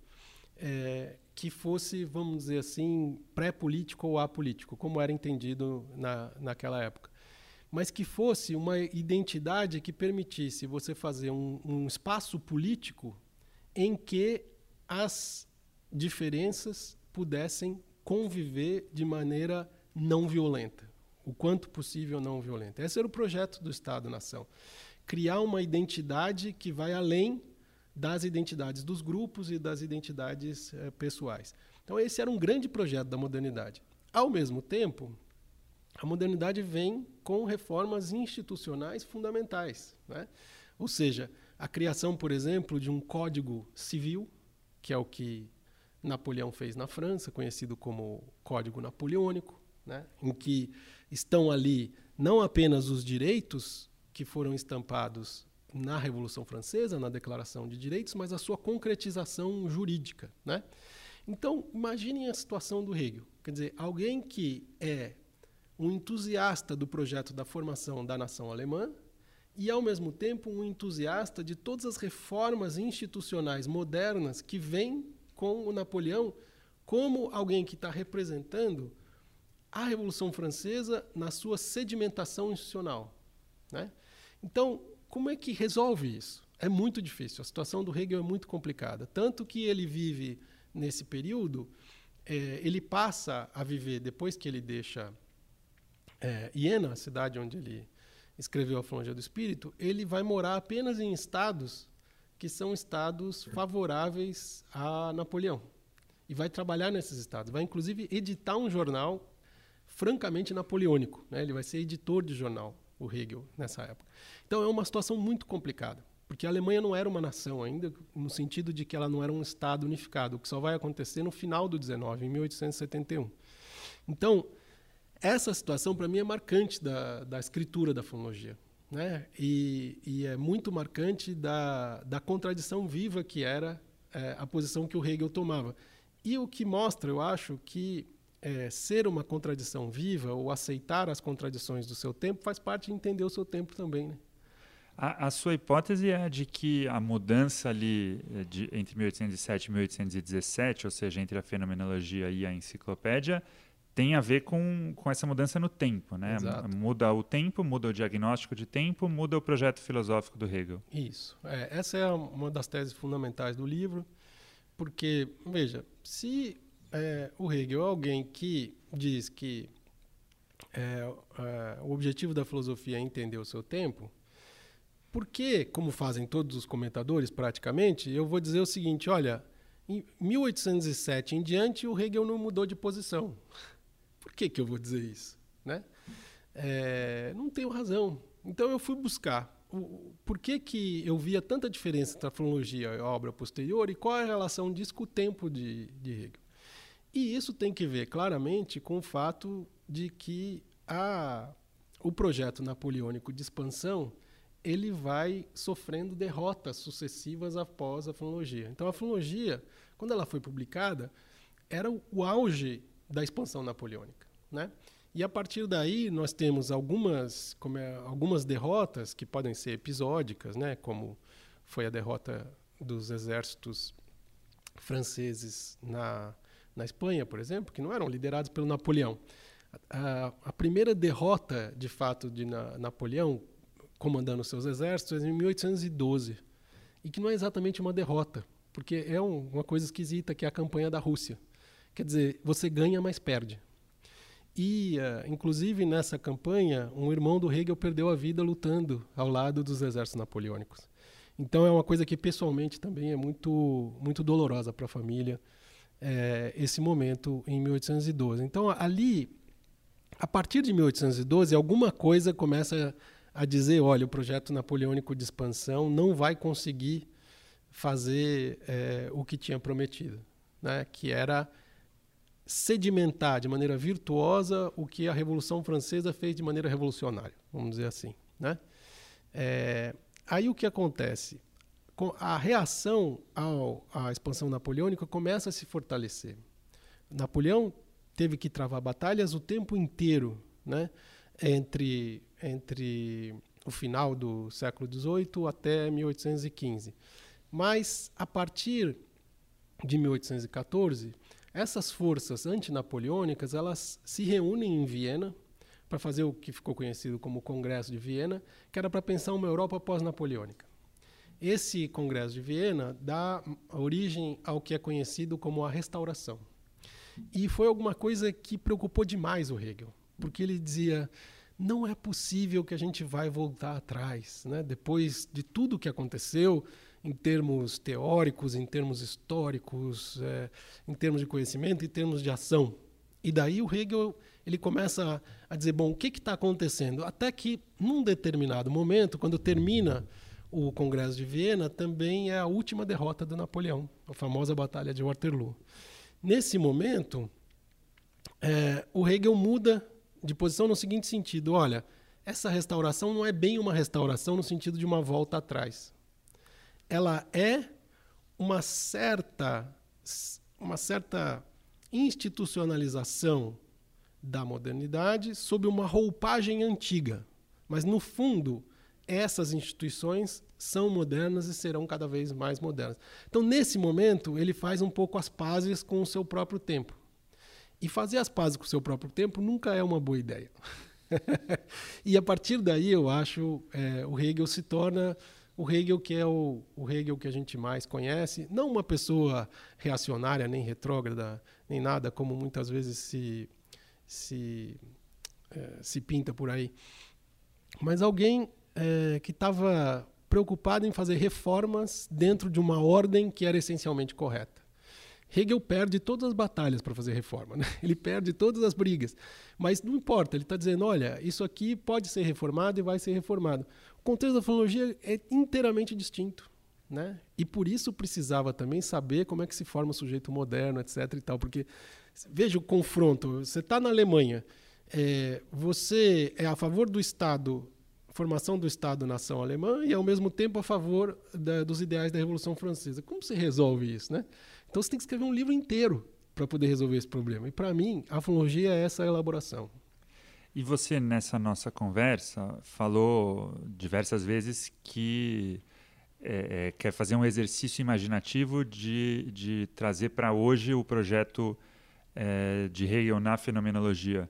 é, que fosse, vamos dizer assim, pré-político ou apolítico, como era entendido na, naquela época. Mas que fosse uma identidade que permitisse você fazer um, um espaço político em que as diferenças pudessem conviver de maneira não violenta, o quanto possível não violenta. Esse era o projeto do Estado-nação. Criar uma identidade que vai além das identidades dos grupos e das identidades eh, pessoais. Então, esse era um grande projeto da modernidade. Ao mesmo tempo, a modernidade vem com reformas institucionais fundamentais. Né? Ou seja, a criação, por exemplo, de um código civil, que é o que Napoleão fez na França, conhecido como Código Napoleônico, né, em que estão ali não apenas os direitos que foram estampados na Revolução Francesa, na Declaração de Direitos, mas a sua concretização jurídica. Né? Então, imaginem a situação do Hegel. Quer dizer, alguém que é um entusiasta do projeto da formação da nação alemã e, ao mesmo tempo, um entusiasta de todas as reformas institucionais modernas que vêm com o Napoleão como alguém que está representando a Revolução Francesa na sua sedimentação institucional. Né? Então, como é que resolve isso? É muito difícil. A situação do Hegel é muito complicada. Tanto que ele vive nesse período, é, ele passa a viver, depois que ele deixa é, Iena, a cidade onde ele escreveu a Filologia do Espírito, ele vai morar apenas em estados que são estados favoráveis a Napoleão. E vai trabalhar nesses estados. Vai, inclusive, editar um jornal francamente napoleônico. Né? Ele vai ser editor de jornal, o Hegel, nessa época. Então, é uma situação muito complicada. Porque a Alemanha não era uma nação ainda, no sentido de que ela não era um Estado unificado, o que só vai acontecer no final do 19, em 1871. Então, essa situação, para mim, é marcante da, da escritura da fonologia. Né? E, e, é muito marcante da, da contradição viva que era é, a posição que o Hegel tomava. E o que mostra, eu acho, que é, ser uma contradição viva ou aceitar as contradições do seu tempo faz parte de entender o seu tempo também. Né? A, a, sua hipótese é de que a mudança ali é, de, entre 1807 e 1817, ou seja, entre a fenomenologia e a enciclopédia, tem a ver com, com essa mudança no tempo, né? Exato. Muda o tempo, muda o diagnóstico de tempo, muda o projeto filosófico do Hegel. Isso. É, essa é uma das teses fundamentais do livro, porque, veja, se é, o Hegel é alguém que diz que é, é, o objetivo da filosofia é entender o seu tempo, porque, como fazem todos os comentadores praticamente, eu vou dizer o seguinte: olha, em 1807 em diante, o Hegel não mudou de posição. Que, que eu vou dizer isso? Né? É, não tenho razão. Então eu fui buscar por que, que eu via tanta diferença entre a filologia e a obra posterior e qual é a relação disso com o tempo de, de Hegel. E isso tem que ver claramente com o fato de que a, o projeto napoleônico de expansão ele vai sofrendo derrotas sucessivas após a fonologia. Então, a fonologia, quando ela foi publicada, era o, o auge da expansão napoleônica, né? E a partir daí nós temos algumas, é, algumas derrotas que podem ser episódicas, né? Como foi a derrota dos exércitos franceses na, na Espanha, por exemplo, que não eram liderados pelo Napoleão. A, a primeira derrota, de fato, de na, Napoleão comandando seus exércitos em 1812. E que não é exatamente uma derrota, porque é um, uma coisa esquisita que é a campanha da Rússia. Quer dizer, você ganha, mas perde. E, inclusive, nessa campanha, um irmão do Hegel perdeu a vida lutando ao lado dos exércitos napoleônicos. Então, é uma coisa que, pessoalmente, também é muito, muito dolorosa para a família, é, esse momento em 1812. Então, ali, a partir de 1812, alguma coisa começa a dizer, olha, o projeto napoleônico de expansão não vai conseguir fazer é, o que tinha prometido, né? que era sedimentar de maneira virtuosa o que a Revolução Francesa fez de maneira revolucionária, vamos dizer assim. Né? É, aí o que acontece? A reação ao, à expansão napoleônica começa a se fortalecer. Napoleão teve que travar batalhas o tempo inteiro, né? entre entre o final do século XVIII até 1815. Mas, a partir de 1814, essas forças antinapoleônicas elas se reúnem em Viena para fazer o que ficou conhecido como Congresso de Viena, que era para pensar uma Europa pós-napoleônica. Esse Congresso de Viena dá origem ao que é conhecido como a Restauração. E foi alguma coisa que preocupou demais o Hegel, porque ele dizia não é possível que a gente vai voltar atrás, né? Depois de tudo que aconteceu, em termos teóricos, em termos históricos, é, em termos de conhecimento, em termos de ação. E daí o Hegel ele começa a, a dizer, bom, o que está acontecendo? Até que, num determinado momento, quando termina o Congresso de Viena, também é a última derrota do Napoleão, a famosa Batalha de Waterloo. Nesse momento, é, o Hegel muda de posição no seguinte sentido: olha, essa restauração não é bem uma restauração no sentido de uma volta atrás. Ela é uma certa, uma certa institucionalização da modernidade sob uma roupagem antiga. Mas, no fundo, essas instituições são modernas e serão cada vez mais modernas. Então, nesse momento, ele faz um pouco as pazes com o seu próprio tempo. E fazer as pazes com o seu próprio tempo nunca é uma boa ideia. e a partir daí, eu acho, é, o Hegel se torna o Hegel que é o, o, Hegel que a gente mais conhece, não uma pessoa reacionária, nem retrógrada, nem nada, como muitas vezes se, se, é, se pinta por aí, mas alguém é, que estava preocupado em fazer reformas dentro de uma ordem que era essencialmente correta. Hegel perde todas as batalhas para fazer reforma, né? ele perde todas as brigas. Mas não importa, ele está dizendo: olha, isso aqui pode ser reformado e vai ser reformado. Contexto da fonologia é inteiramente distinto. Né? E por isso precisava também saber como é que se forma o sujeito moderno, etc. e tal, porque veja o confronto. Você está na Alemanha, é, você é a favor do Estado, formação do Estado-nação alemã e ao mesmo tempo a favor da, dos ideais da Revolução Francesa. Como se resolve isso, né? Então você tem que escrever um livro inteiro para poder resolver esse problema. E para mim, a fonologia é essa elaboração. E você, nessa nossa conversa, falou diversas vezes que é, é, quer fazer um exercício imaginativo de, de trazer para hoje o projeto é, de Hegel na fenomenologia.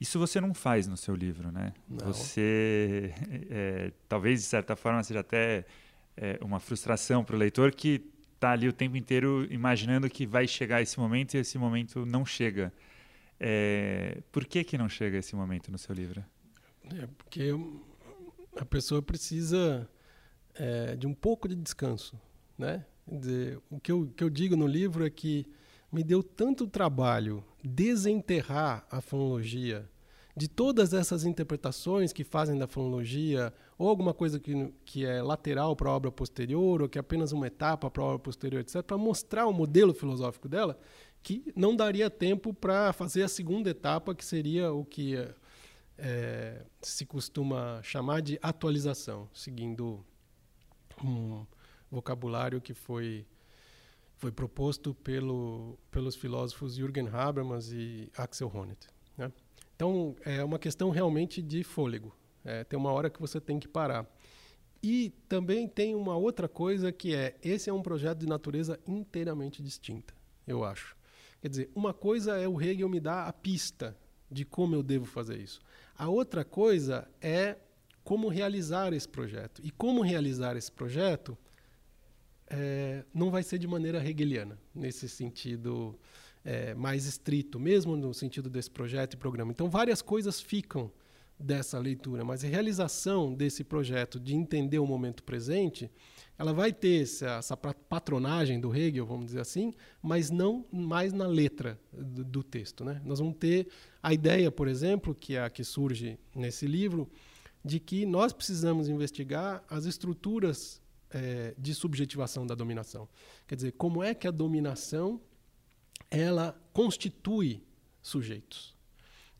Isso você não faz no seu livro, né? Não. Você, é, talvez de certa forma seja até é, uma frustração para o leitor que está ali o tempo inteiro imaginando que vai chegar esse momento e esse momento não chega. É, por que que não chega esse momento no seu livro? É porque a pessoa precisa é, de um pouco de descanso, né? O que eu, que eu digo no livro é que me deu tanto trabalho desenterrar a fonologia de todas essas interpretações que fazem da fonologia, ou alguma coisa que, que é lateral para a obra posterior, ou que é apenas uma etapa para a obra posterior, etc., para mostrar o modelo filosófico dela, que não daria tempo para fazer a segunda etapa, que seria o que é, se costuma chamar de atualização, seguindo um vocabulário que foi foi proposto pelo, pelos filósofos Jürgen Habermas e Axel Honneth. Né? Então, é uma questão realmente de fôlego. É, tem uma hora que você tem que parar. E também tem uma outra coisa que é, esse é um projeto de natureza inteiramente distinta, eu acho. Quer dizer, uma coisa é o Hegel me dar a pista de como eu devo fazer isso. A outra coisa é como realizar esse projeto. E como realizar esse projeto é, não vai ser de maneira hegeliana, nesse sentido é, mais estrito, mesmo no sentido desse projeto e programa. Então, várias coisas ficam dessa leitura, mas a realização desse projeto de entender o momento presente, ela vai ter essa, patronagem do Hegel, vamos dizer assim, mas não mais na letra do, do texto. Né? Nós vamos ter a ideia, por exemplo, que é a que surge nesse livro, de que nós precisamos investigar as estruturas é, de subjetivação da dominação. Quer dizer, como é que a dominação ela constitui sujeitos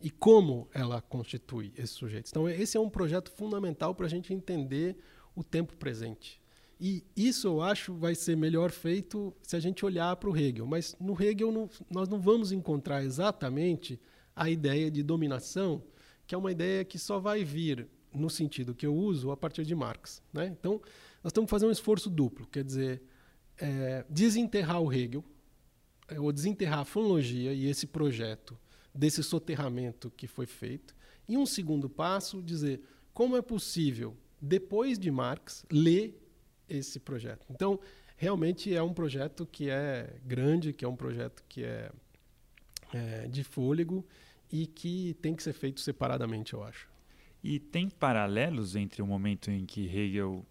e como ela constitui esses sujeitos. Então, esse é um projeto fundamental para a gente entender o tempo presente. E isso eu acho vai ser melhor feito se a gente olhar para o Hegel. Mas no Hegel não, nós não vamos encontrar exatamente a ideia de dominação, que é uma ideia que só vai vir no sentido que eu uso a partir de Marx. Né? Então, nós temos que fazer um esforço duplo, quer dizer, é, desenterrar o Hegel, é, ou desenterrar a fonologia e esse projeto desse soterramento que foi feito. E um segundo passo, dizer como é possível, depois de Marx, ler esse projeto. Então, realmente é um projeto que é grande, que é um projeto que é, é de fôlego e que tem que ser feito separadamente, eu acho. E tem paralelos entre o momento em que Hegel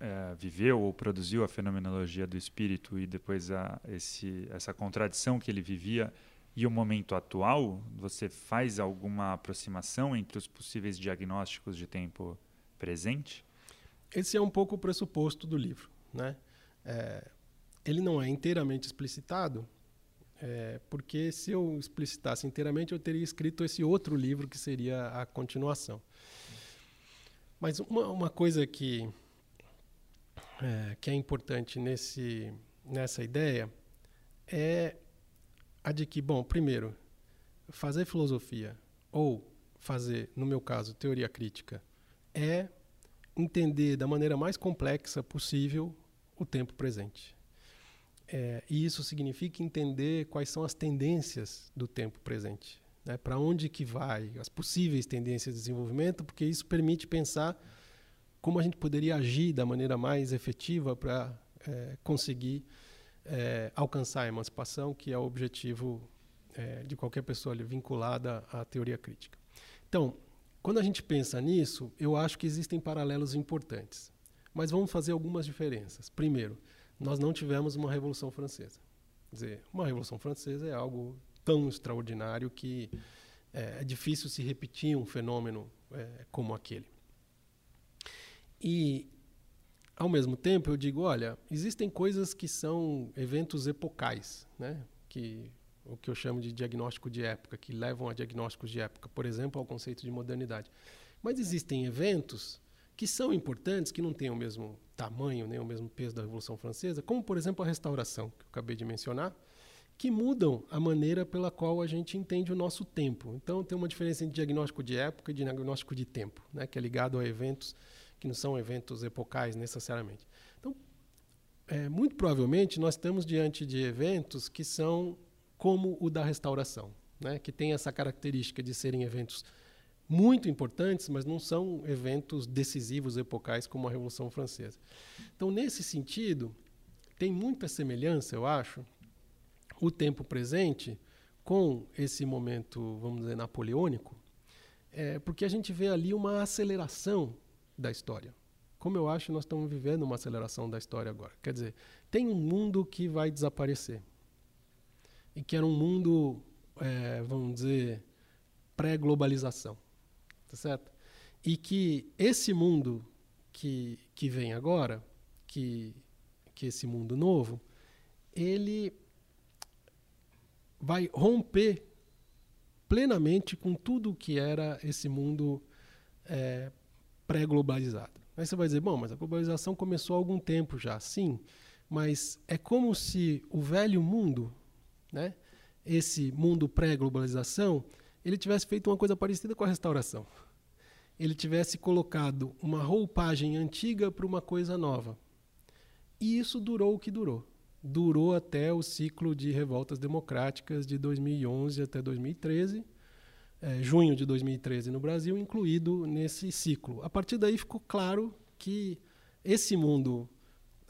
é, viveu ou produziu a fenomenologia do espírito e depois a, esse, essa contradição que ele vivia e o momento atual? Você faz alguma aproximação entre os possíveis diagnósticos de tempo presente? Esse é um pouco o pressuposto do livro. Né? É, ele não é inteiramente explicitado, é, porque se eu explicitasse inteiramente, eu teria escrito esse outro livro que seria a continuação. Mas uma, uma coisa que é, que é importante nesse, nessa ideia é a de que, bom, primeiro, fazer filosofia ou fazer, no meu caso, teoria crítica, é entender da maneira mais complexa possível o tempo presente. É, e isso significa entender quais são as tendências do tempo presente, né? para onde que vai, as possíveis tendências de desenvolvimento, porque isso permite pensar como a gente poderia agir da maneira mais efetiva para é, conseguir é, alcançar a emancipação, que é o objetivo é, de qualquer pessoa vinculada à teoria crítica. Então, quando a gente pensa nisso, eu acho que existem paralelos importantes. Mas vamos fazer algumas diferenças. Primeiro, nós não tivemos uma Revolução Francesa. Quer dizer, uma Revolução Francesa é algo tão extraordinário que é, é difícil se repetir um fenômeno é, como aquele. E, ao mesmo tempo, eu digo, olha, existem coisas que são eventos epocais, né? que o que eu chamo de diagnóstico de época, que levam a diagnósticos de época, por exemplo, ao conceito de modernidade. Mas existem eventos que são importantes, que não têm o mesmo tamanho, nem o mesmo peso da Revolução Francesa, como, por exemplo, a restauração, que eu acabei de mencionar, que mudam a maneira pela qual a gente entende o nosso tempo. Então, tem uma diferença entre diagnóstico de época e diagnóstico de tempo, né, que é ligado a eventos que não são eventos epocais necessariamente. Então, é, muito provavelmente nós estamos diante de eventos que são como o da restauração, né? que tem essa característica de serem eventos muito importantes, mas não são eventos decisivos, epocais, como a Revolução Francesa. Então, nesse sentido, tem muita semelhança, eu acho, o tempo presente com esse momento, vamos dizer, napoleônico, é, porque a gente vê ali uma aceleração da história. Como eu acho, nós estamos vivendo uma aceleração da história agora. Quer dizer, tem um mundo que vai desaparecer. E que era um mundo, é, vamos dizer, pré-globalização tá certo? E que esse mundo que, que vem agora, que, que esse mundo novo, ele vai romper plenamente com tudo que era esse mundo é, pré-globalizado. Aí você vai dizer, bom, mas a globalização começou há algum tempo já, sim, mas é como se o velho mundo, né, esse mundo pré-globalização, ele tivesse feito uma coisa parecida com a restauração. Ele tivesse colocado uma roupagem antiga para uma coisa nova. E isso durou o que durou. Durou até o ciclo de revoltas democráticas de 2011 até 2013, é, junho de 2013 no Brasil, incluído nesse ciclo. A partir daí ficou claro que esse mundo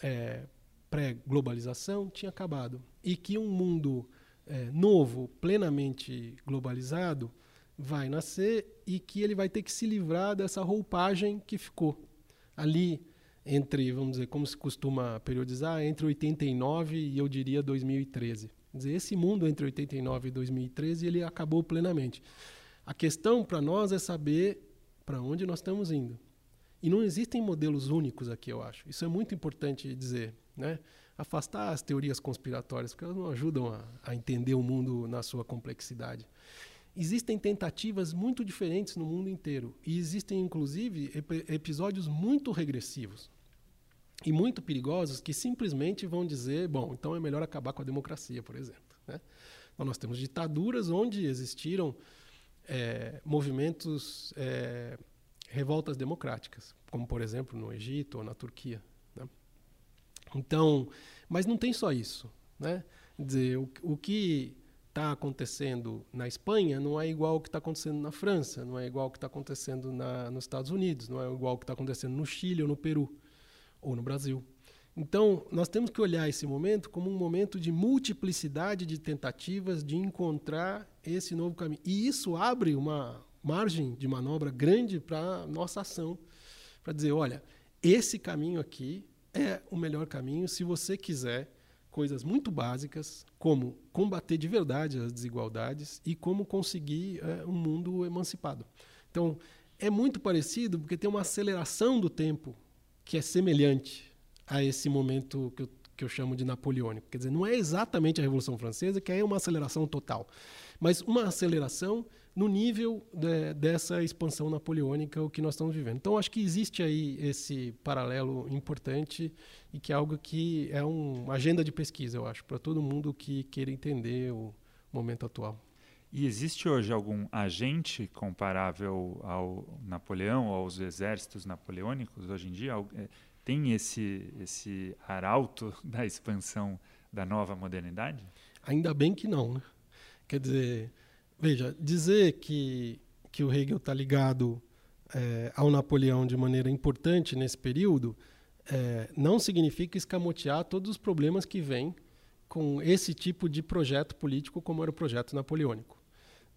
é, pré-globalização tinha acabado e que um mundo é, novo, plenamente globalizado, vai nascer e que ele vai ter que se livrar dessa roupagem que ficou ali entre, vamos dizer, como se costuma periodizar, entre 89 e eu diria 2013. Quer dizer, esse mundo entre 89 e 2013 ele acabou plenamente. A questão para nós é saber para onde nós estamos indo. E não existem modelos únicos aqui, eu acho. Isso é muito importante dizer, né? afastar as teorias conspiratórias, porque elas não ajudam a, a entender o mundo na sua complexidade. Existem tentativas muito diferentes no mundo inteiro e existem, inclusive, ep episódios muito regressivos e muito perigosos que simplesmente vão dizer, bom, então é melhor acabar com a democracia, por exemplo. Né? Então, nós temos ditaduras onde existiram é, movimentos, é, revoltas democráticas, como, por exemplo, no Egito ou na Turquia. Então, mas não tem só isso, né? Quer dizer, o, o que está acontecendo na Espanha não é igual ao que está acontecendo na França, não é igual ao que está acontecendo na, nos Estados Unidos, não é igual ao que está acontecendo no Chile ou no Peru ou no Brasil. Então, nós temos que olhar esse momento como um momento de multiplicidade de tentativas de encontrar esse novo caminho. E isso abre uma margem de manobra grande para a nossa ação, para dizer, olha, esse caminho aqui é o melhor caminho se você quiser coisas muito básicas, como combater de verdade as desigualdades e como conseguir é, um mundo emancipado. Então, é muito parecido porque tem uma aceleração do tempo que é semelhante a esse momento que eu, que eu chamo de napoleônico. Quer dizer, não é exatamente a Revolução Francesa, que é uma aceleração total, mas uma aceleração no nível de, dessa expansão napoleônica, o que nós estamos vivendo. Então, acho que existe aí esse paralelo importante e que é algo que é uma agenda de pesquisa, eu acho, para todo mundo que queira entender o momento atual. E existe hoje algum agente comparável ao Napoleão, aos exércitos napoleônicos hoje em dia? É, tem esse, esse arauto da expansão da nova modernidade? Ainda bem que não. Né? Quer dizer, Veja, dizer que, que o Hegel está ligado é, ao Napoleão de maneira importante nesse período é, não significa escamotear todos os problemas que vêm com esse tipo de projeto político como era o projeto napoleônico.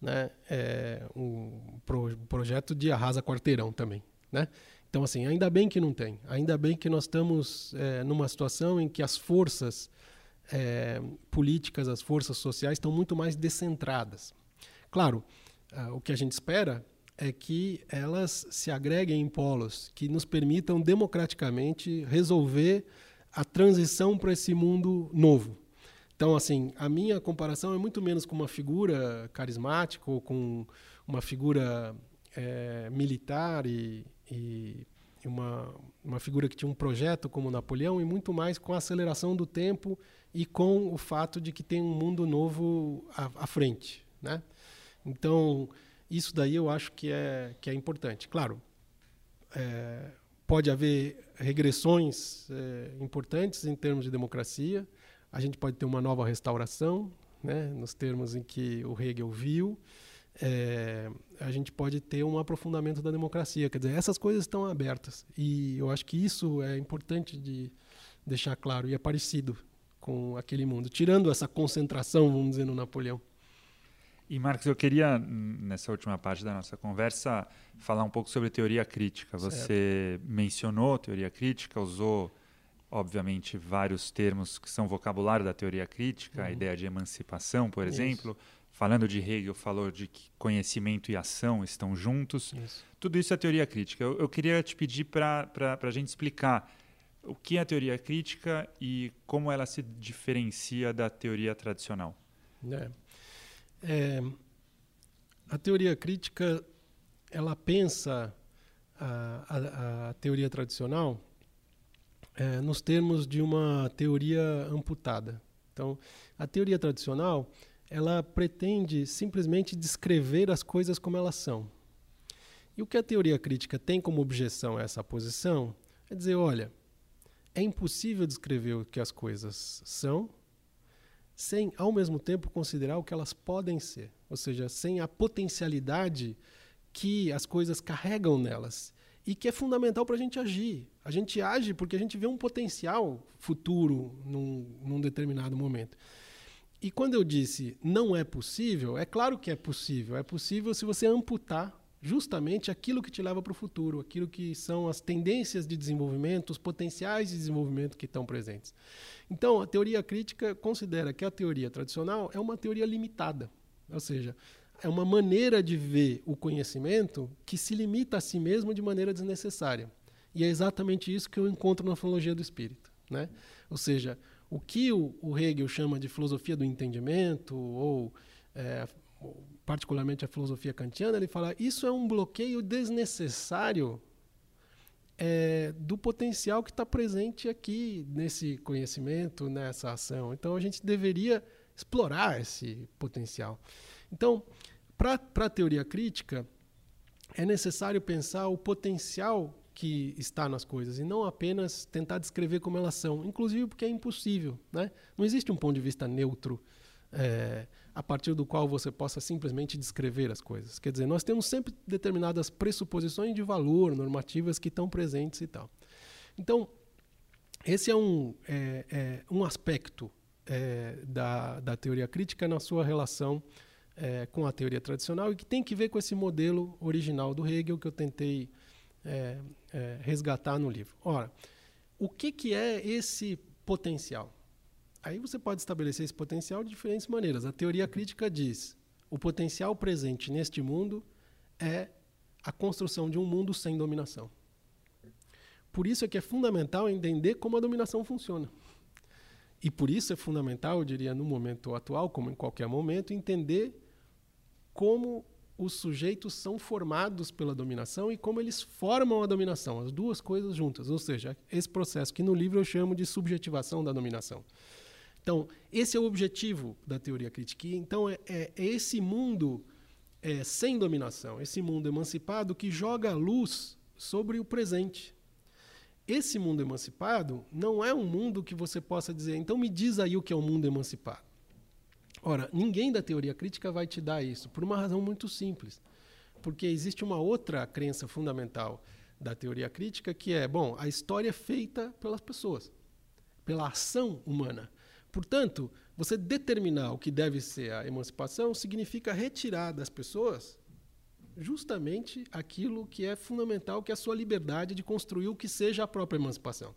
Né? É um pro, projeto de arrasa quarteirão também. Né? Então, assim, ainda bem que não tem. Ainda bem que nós estamos é, numa situação em que as forças é, políticas, as forças sociais estão muito mais descentradas. Claro, uh, o que a gente espera é que elas se agreguem em polos que nos permitam democraticamente resolver a transição para esse mundo novo. Então, assim, a minha comparação é muito menos com uma figura carismática ou com uma figura é, militar e, e uma, uma figura que tinha um projeto como Napoleão e muito mais com a aceleração do tempo e com o fato de que tem um mundo novo à, à frente, né? Então, isso daí eu acho que é, que é importante. Claro, é, pode haver regressões é, importantes em termos de democracia, a gente pode ter uma nova restauração, né, nos termos em que o Hegel viu, é, a gente pode ter um aprofundamento da democracia. Quer dizer, essas coisas estão abertas. E eu acho que isso é importante de deixar claro e é parecido com aquele mundo, tirando essa concentração, vamos dizer, no Napoleão. E Marcos, eu queria nessa última parte da nossa conversa falar um pouco sobre teoria crítica. Você certo. mencionou teoria crítica, usou obviamente vários termos que são vocabulário da teoria crítica, uhum. a ideia de emancipação, por Isso. exemplo. Falando de Hegel, falou de que conhecimento e ação estão juntos. Isso. Tudo isso é teoria crítica. Eu, eu queria te pedir para a gente explicar o que é a teoria crítica e como ela se diferencia da teoria tradicional. É. É, a teoria crítica ela pensa a, a, a teoria tradicional é, nos termos de uma teoria amputada. Então, a teoria tradicional ela pretende simplesmente descrever as coisas como elas são. E o que a teoria crítica tem como objeção a essa posição é dizer, olha, é impossível descrever o que as coisas são sem, ao mesmo tempo, considerar o que elas podem ser. Ou seja, sem a potencialidade que as coisas carregam nelas e que é fundamental para a gente agir. A gente age porque a gente vê um potencial futuro num, num determinado momento. E quando eu disse não é possível, é claro que é possível. É possível se você amputar justamente aquilo que te leva para o futuro, aquilo que são as tendências de desenvolvimento, os potenciais de desenvolvimento que estão presentes. Então, a teoria crítica considera que a teoria tradicional é uma teoria limitada, ou seja, é uma maneira de ver o conhecimento que se limita a si mesmo de maneira desnecessária. E é exatamente isso que eu encontro na filosofia do espírito. Né? Ou seja, o que o, o Hegel chama de filosofia do entendimento, ou é, particularmente a filosofia kantiana, ele fala isso é um bloqueio desnecessário é, do potencial que está presente aqui nesse conhecimento, nessa ação. Então a gente deveria explorar esse potencial. Então, para a teoria crítica, é necessário pensar o potencial que está nas coisas e não apenas tentar descrever como elas são, inclusive porque é impossível. Né? Não existe um ponto de vista neutro é, a partir do qual você possa simplesmente descrever as coisas. Quer dizer, nós temos sempre determinadas pressuposições de valor, normativas que estão presentes e tal. Então, esse é um, é, é, um aspecto é, da, da teoria crítica na sua relação é, com a teoria tradicional e que tem que ver com esse modelo original do Hegel que eu tentei é, é, resgatar no livro. Ora, o que, que é esse potencial? Aí você pode estabelecer esse potencial de diferentes maneiras. A teoria crítica diz: o potencial presente neste mundo é a construção de um mundo sem dominação. Por isso é que é fundamental entender como a dominação funciona. E por isso é fundamental, eu diria, no momento atual, como em qualquer momento, entender como os sujeitos são formados pela dominação e como eles formam a dominação, as duas coisas juntas. Ou seja, esse processo que no livro eu chamo de subjetivação da dominação. Então, esse é o objetivo da teoria crítica. Então, é, é, é esse mundo é, sem dominação, esse mundo emancipado que joga a luz sobre o presente. Esse mundo emancipado não é um mundo que você possa dizer, então me diz aí o que é o um mundo emancipado. Ora, ninguém da teoria crítica vai te dar isso, por uma razão muito simples. Porque existe uma outra crença fundamental da teoria crítica que é, bom, a história é feita pelas pessoas, pela ação humana. Portanto, você determinar o que deve ser a emancipação significa retirar das pessoas justamente aquilo que é fundamental, que é a sua liberdade de construir o que seja a própria emancipação.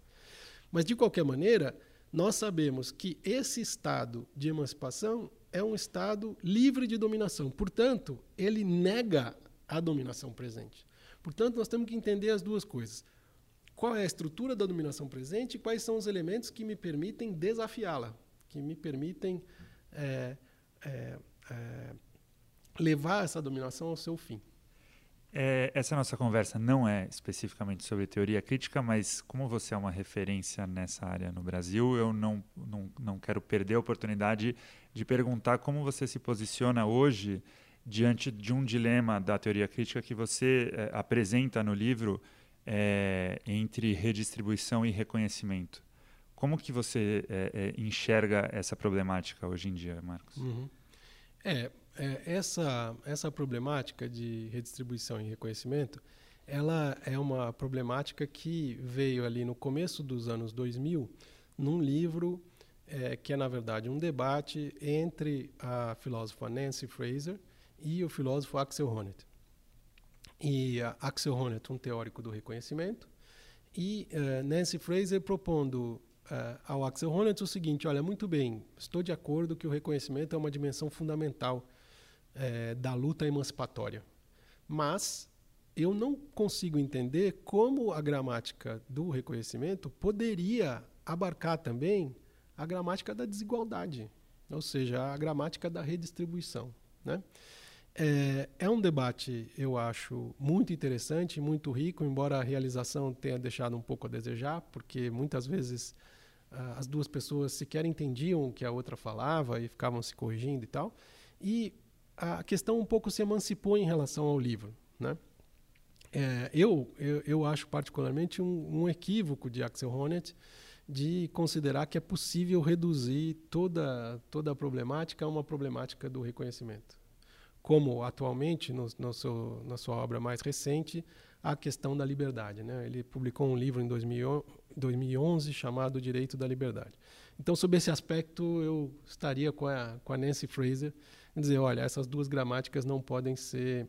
Mas, de qualquer maneira, nós sabemos que esse estado de emancipação é um Estado livre de dominação. Portanto, ele nega a dominação presente. Portanto, nós temos que entender as duas coisas. Qual é a estrutura da dominação presente e quais são os elementos que me permitem desafiá-la, que me permitem é, é, é, levar essa dominação ao seu fim. É, essa nossa conversa não é especificamente sobre teoria crítica, mas como você é uma referência nessa área no Brasil, eu não, não, não quero perder a oportunidade de perguntar como você se posiciona hoje diante de um dilema da teoria crítica que você é, apresenta no livro é, entre redistribuição e reconhecimento. Como que você é, é, enxerga essa problemática hoje em dia, Marcos? Uhum. É, é, essa, essa problemática de redistribuição e reconhecimento, ela é uma problemática que veio ali no começo dos anos 2000, num livro é, que é, na verdade, um debate entre a filósofa Nancy Fraser e o filósofo Axel Honneth. E Axel Honneth, um teórico do reconhecimento, e uh, Nancy Fraser propondo uh, ao Axel Honneth o seguinte: olha, muito bem, estou de acordo que o reconhecimento é uma dimensão fundamental uh, da luta emancipatória, mas eu não consigo entender como a gramática do reconhecimento poderia abarcar também a gramática da desigualdade, ou seja, a gramática da redistribuição. Né? É, é, um debate, eu acho, muito interessante, muito rico, embora a realização tenha deixado um pouco a desejar, porque muitas vezes as duas pessoas sequer entendiam o que a outra falava e ficavam se corrigindo e tal. E a questão um pouco se emancipou em relação ao livro. Né? É, eu, eu, eu, acho particularmente um, um equívoco de Axel Honneth de considerar que é possível reduzir toda, toda a problemática a uma problemática do reconhecimento. Como atualmente, no, no seu, na sua obra mais recente, a questão da liberdade. Né? Ele publicou um livro em 2011 chamado Direito da Liberdade. Então, sob esse aspecto, eu estaria com a, com a Nancy Fraser dizer: olha, essas duas gramáticas não podem ser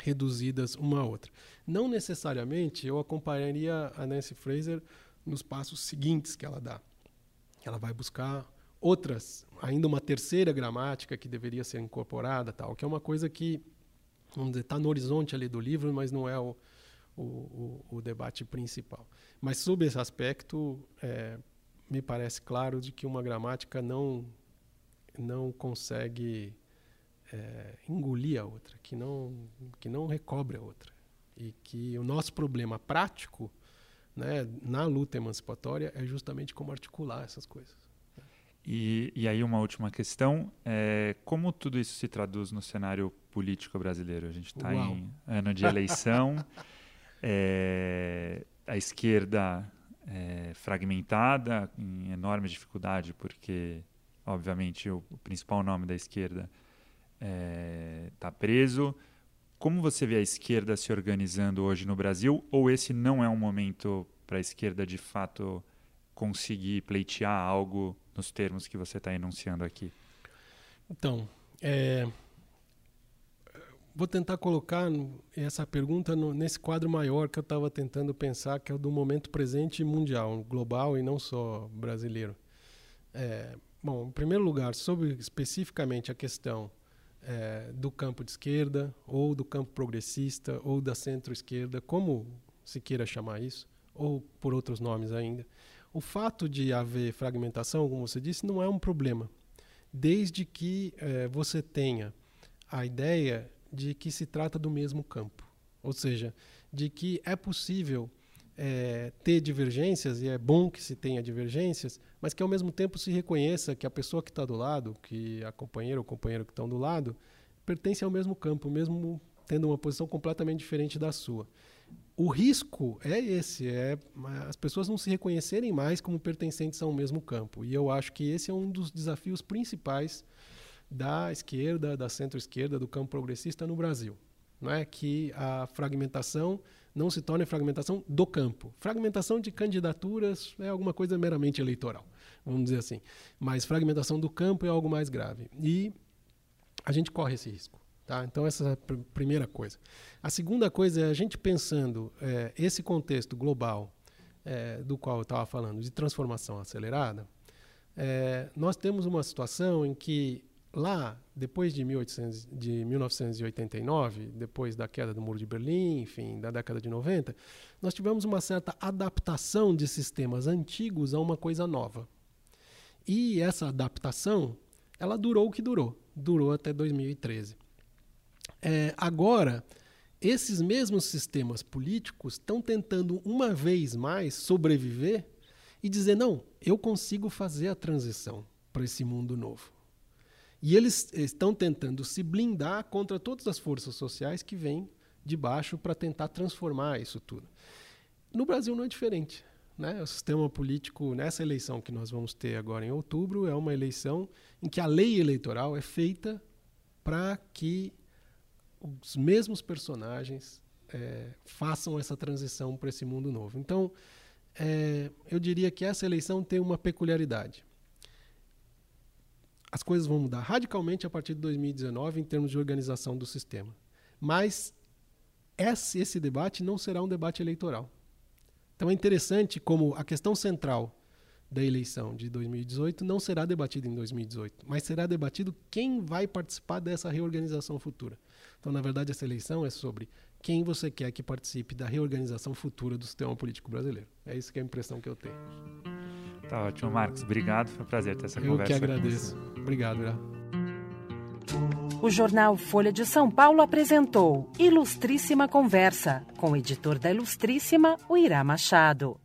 reduzidas uma a outra. Não necessariamente eu acompanharia a Nancy Fraser nos passos seguintes que ela dá. Ela vai buscar outras, ainda uma terceira gramática que deveria ser incorporada, tal, que é uma coisa que, vamos dizer, está no horizonte ali do livro, mas não é o, o, o, o debate principal. Mas sob esse aspecto, é, me parece claro de que uma gramática não não consegue é, engolir a outra, que não que não recobre a outra e que o nosso problema prático né, na luta emancipatória é justamente como articular essas coisas. E, e aí uma última questão, é, como tudo isso se traduz no cenário político brasileiro? A gente está em ano de eleição, é, a esquerda é, fragmentada, em enorme dificuldade, porque, obviamente, o, o principal nome da esquerda está preso, como você vê a esquerda se organizando hoje no Brasil? Ou esse não é um momento para a esquerda de fato conseguir pleitear algo nos termos que você está enunciando aqui? Então, é, vou tentar colocar essa pergunta no, nesse quadro maior que eu estava tentando pensar, que é o do momento presente mundial, global e não só brasileiro. É, bom, em primeiro lugar, sobre especificamente a questão é, do campo de esquerda, ou do campo progressista, ou da centro-esquerda, como se queira chamar isso, ou por outros nomes ainda. O fato de haver fragmentação, como você disse, não é um problema, desde que é, você tenha a ideia de que se trata do mesmo campo, ou seja, de que é possível é, ter divergências, e é bom que se tenha divergências, mas que ao mesmo tempo se reconheça que a pessoa que está do lado, que a companheira ou companheiro que estão do lado, pertence ao mesmo campo, mesmo tendo uma posição completamente diferente da sua. O risco é esse, é as pessoas não se reconhecerem mais como pertencentes ao mesmo campo. E eu acho que esse é um dos desafios principais da esquerda, da centro-esquerda, do campo progressista no Brasil. Não é que a fragmentação não se torne fragmentação do campo. Fragmentação de candidaturas é alguma coisa meramente eleitoral, vamos dizer assim. Mas fragmentação do campo é algo mais grave. E a gente corre esse risco. Tá? Então, essa é a pr primeira coisa. A segunda coisa é a gente pensando é, esse contexto global é, do qual eu estava falando, de transformação acelerada, é, nós temos uma situação em que lá, depois de, 1800, de 1989, depois da queda do Muro de Berlim, enfim, da década de 90, nós tivemos uma certa adaptação de sistemas antigos a uma coisa nova. E essa adaptação, ela durou o que durou, durou até 2013. É, agora, esses mesmos sistemas políticos estão tentando uma vez mais sobreviver e dizer: não, eu consigo fazer a transição para esse mundo novo. E eles estão tentando se blindar contra todas as forças sociais que vêm de baixo para tentar transformar isso tudo. No Brasil não é diferente. né? O sistema político nessa eleição que nós vamos ter agora em outubro é uma eleição em que a lei eleitoral é feita para que os mesmos personagens é, façam essa transição para esse mundo novo. Então, é, eu diria que essa eleição tem uma peculiaridade. As coisas vão mudar radicalmente a partir de 2019 em termos de organização do sistema. Mas esse, esse debate não será um debate eleitoral. Então é interessante como a questão central da eleição de 2018 não será debatida em 2018, mas será debatido quem vai participar dessa reorganização futura. Então, na verdade, essa eleição é sobre quem você quer que participe da reorganização futura do sistema político brasileiro. É isso que é a impressão que eu tenho. Tá ótimo, Marcos. Obrigado, foi um prazer ter essa eu conversa. Eu que agradeço. Obrigado, Gra. O jornal Folha de São Paulo apresentou Ilustríssima Conversa, com o editor da Ilustríssima, o Irá Machado.